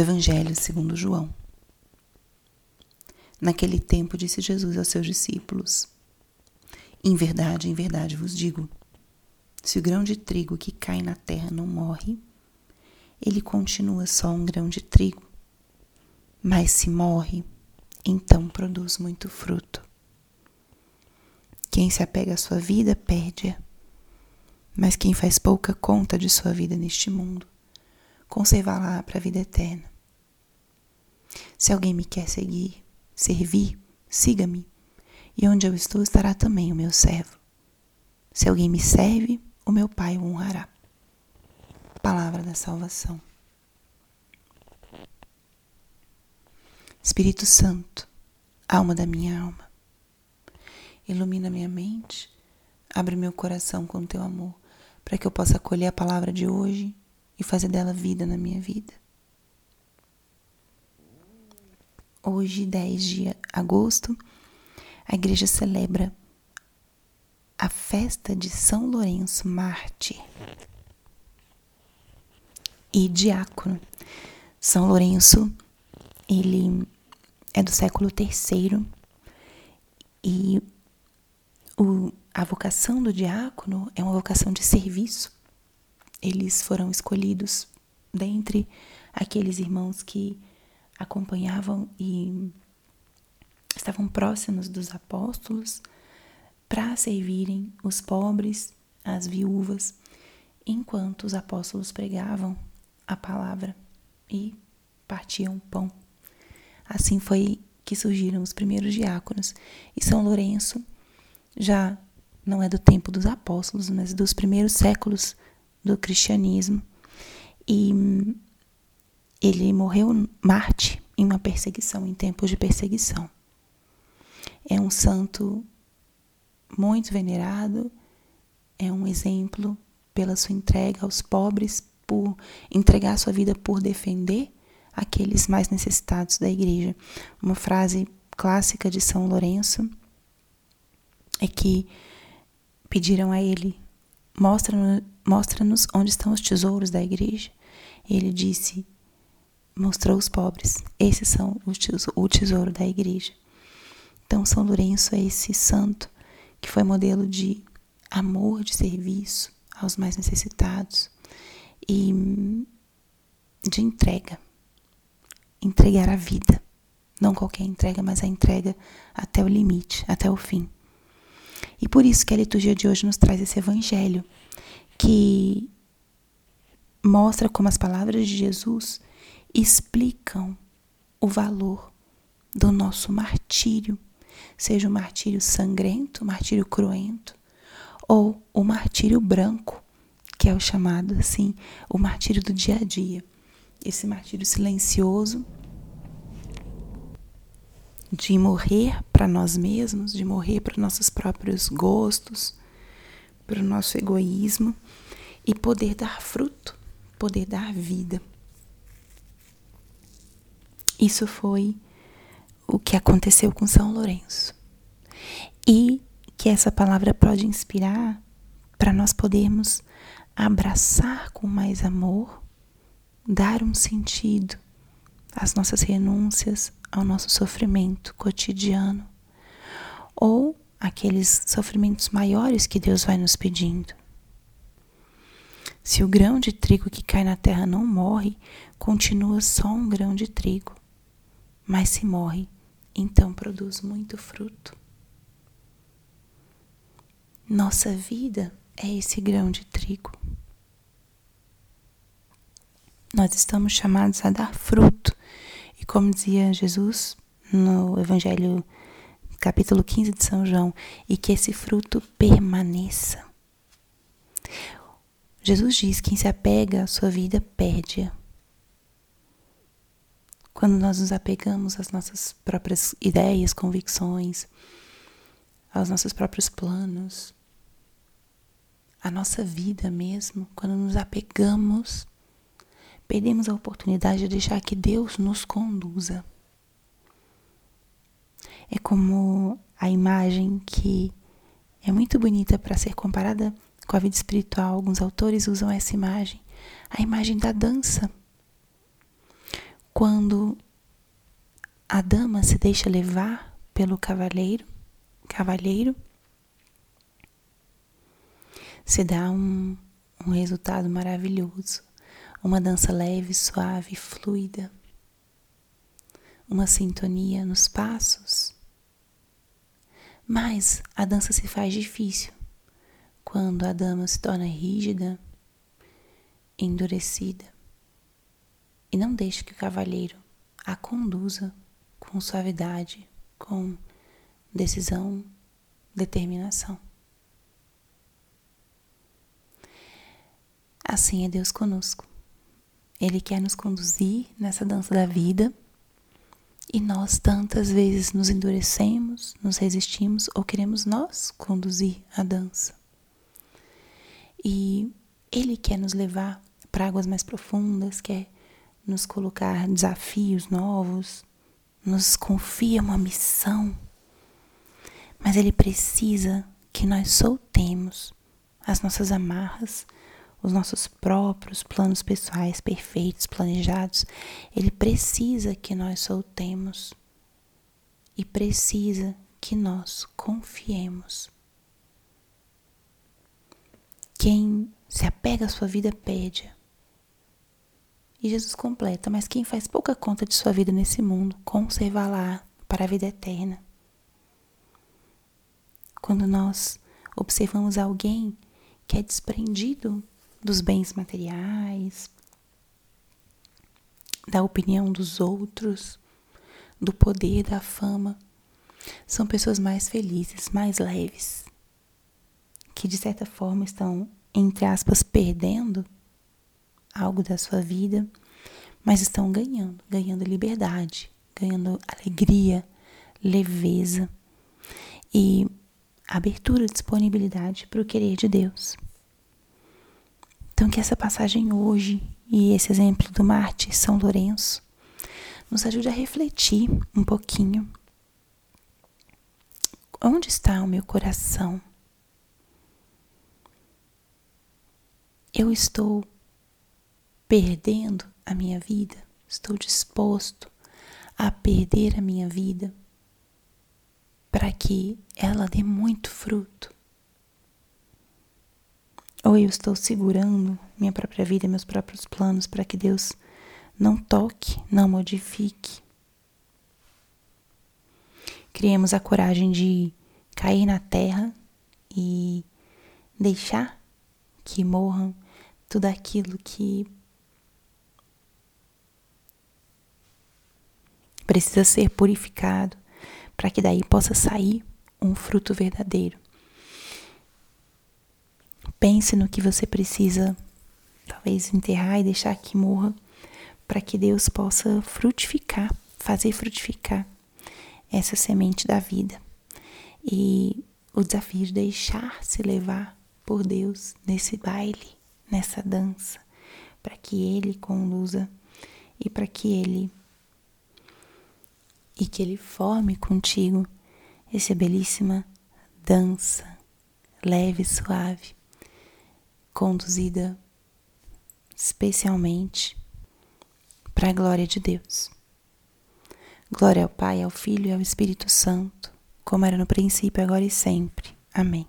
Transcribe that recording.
Evangelho segundo João. Naquele tempo disse Jesus aos seus discípulos: Em verdade, em verdade vos digo, se o grão de trigo que cai na terra não morre, ele continua só um grão de trigo. Mas se morre, então produz muito fruto. Quem se apega à sua vida perde-a, mas quem faz pouca conta de sua vida neste mundo, conserva-la para a vida eterna. Se alguém me quer seguir, servir, siga-me, e onde eu estou estará também o meu servo. Se alguém me serve, o meu Pai o honrará. Palavra da salvação. Espírito Santo, alma da minha alma, ilumina minha mente, abre meu coração com teu amor, para que eu possa acolher a palavra de hoje e fazer dela vida na minha vida. Hoje, 10 de agosto, a igreja celebra a festa de São Lourenço Mártir e diácono. São Lourenço, ele é do século III e o, a vocação do diácono é uma vocação de serviço. Eles foram escolhidos dentre aqueles irmãos que acompanhavam e estavam próximos dos apóstolos para servirem os pobres, as viúvas, enquanto os apóstolos pregavam a palavra e partiam pão. Assim foi que surgiram os primeiros diáconos. E São Lourenço já não é do tempo dos apóstolos, mas dos primeiros séculos do cristianismo. E ele morreu Marte em uma perseguição, em tempos de perseguição. É um santo muito venerado, é um exemplo pela sua entrega aos pobres, por entregar sua vida por defender aqueles mais necessitados da igreja. Uma frase clássica de São Lourenço é que pediram a ele: mostra-nos mostra onde estão os tesouros da igreja. Ele disse: mostrou os pobres. Esses são o tesouro da igreja. Então, São Lourenço é esse santo que foi modelo de amor, de serviço aos mais necessitados e de entrega. Entregar a vida. Não qualquer entrega, mas a entrega até o limite, até o fim. E por isso que a liturgia de hoje nos traz esse evangelho que mostra como as palavras de Jesus explicam o valor do nosso martírio, seja o martírio sangrento, o martírio cruento, ou o martírio branco, que é o chamado assim, o martírio do dia a dia. Esse martírio silencioso de morrer para nós mesmos, de morrer para nossos próprios gostos, para o nosso egoísmo e poder dar fruto, poder dar vida. Isso foi o que aconteceu com São Lourenço. E que essa palavra pode inspirar para nós podermos abraçar com mais amor, dar um sentido às nossas renúncias, ao nosso sofrimento cotidiano ou aqueles sofrimentos maiores que Deus vai nos pedindo. Se o grão de trigo que cai na terra não morre, continua só um grão de trigo mas se morre, então produz muito fruto. Nossa vida é esse grão de trigo. Nós estamos chamados a dar fruto. E como dizia Jesus no Evangelho, capítulo 15 de São João, e que esse fruto permaneça. Jesus diz: quem se apega à sua vida perde-a. Quando nós nos apegamos às nossas próprias ideias, convicções, aos nossos próprios planos, à nossa vida mesmo, quando nos apegamos, perdemos a oportunidade de deixar que Deus nos conduza. É como a imagem que é muito bonita para ser comparada com a vida espiritual. Alguns autores usam essa imagem, a imagem da dança quando a dama se deixa levar pelo cavaleiro, cavalheiro, se dá um, um resultado maravilhoso, uma dança leve, suave, fluida, uma sintonia nos passos. Mas a dança se faz difícil. Quando a dama se torna rígida, endurecida, e não deixa que o cavalheiro a conduza com suavidade, com decisão, determinação. Assim é Deus conosco. Ele quer nos conduzir nessa dança da vida e nós tantas vezes nos endurecemos, nos resistimos ou queremos nós conduzir a dança. E Ele quer nos levar para águas mais profundas, quer nos colocar desafios novos, nos confia uma missão, mas Ele precisa que nós soltemos as nossas amarras, os nossos próprios planos pessoais perfeitos, planejados. Ele precisa que nós soltemos e precisa que nós confiemos. Quem se apega à sua vida pede. E Jesus completa, mas quem faz pouca conta de sua vida nesse mundo, conserva-la para a vida eterna. Quando nós observamos alguém que é desprendido dos bens materiais, da opinião dos outros, do poder, da fama, são pessoas mais felizes, mais leves, que de certa forma estão, entre aspas, perdendo algo da sua vida, mas estão ganhando, ganhando liberdade, ganhando alegria, leveza e abertura, disponibilidade para o querer de Deus. Então, que essa passagem hoje e esse exemplo do Marte São Lourenço nos ajude a refletir um pouquinho. Onde está o meu coração? Eu estou perdendo a minha vida? Estou disposto a perder a minha vida para que ela dê muito fruto? Ou eu estou segurando minha própria vida, meus próprios planos para que Deus não toque, não modifique? Criemos a coragem de cair na terra e deixar que morram tudo aquilo que precisa ser purificado para que daí possa sair um fruto verdadeiro. Pense no que você precisa, talvez enterrar e deixar que morra, para que Deus possa frutificar, fazer frutificar essa semente da vida. E o desafio de deixar-se levar por Deus nesse baile, nessa dança, para que Ele conduza e para que Ele e que Ele forme contigo essa belíssima dança leve e suave, conduzida especialmente para a glória de Deus. Glória ao Pai, ao Filho e ao Espírito Santo, como era no princípio, agora e sempre. Amém.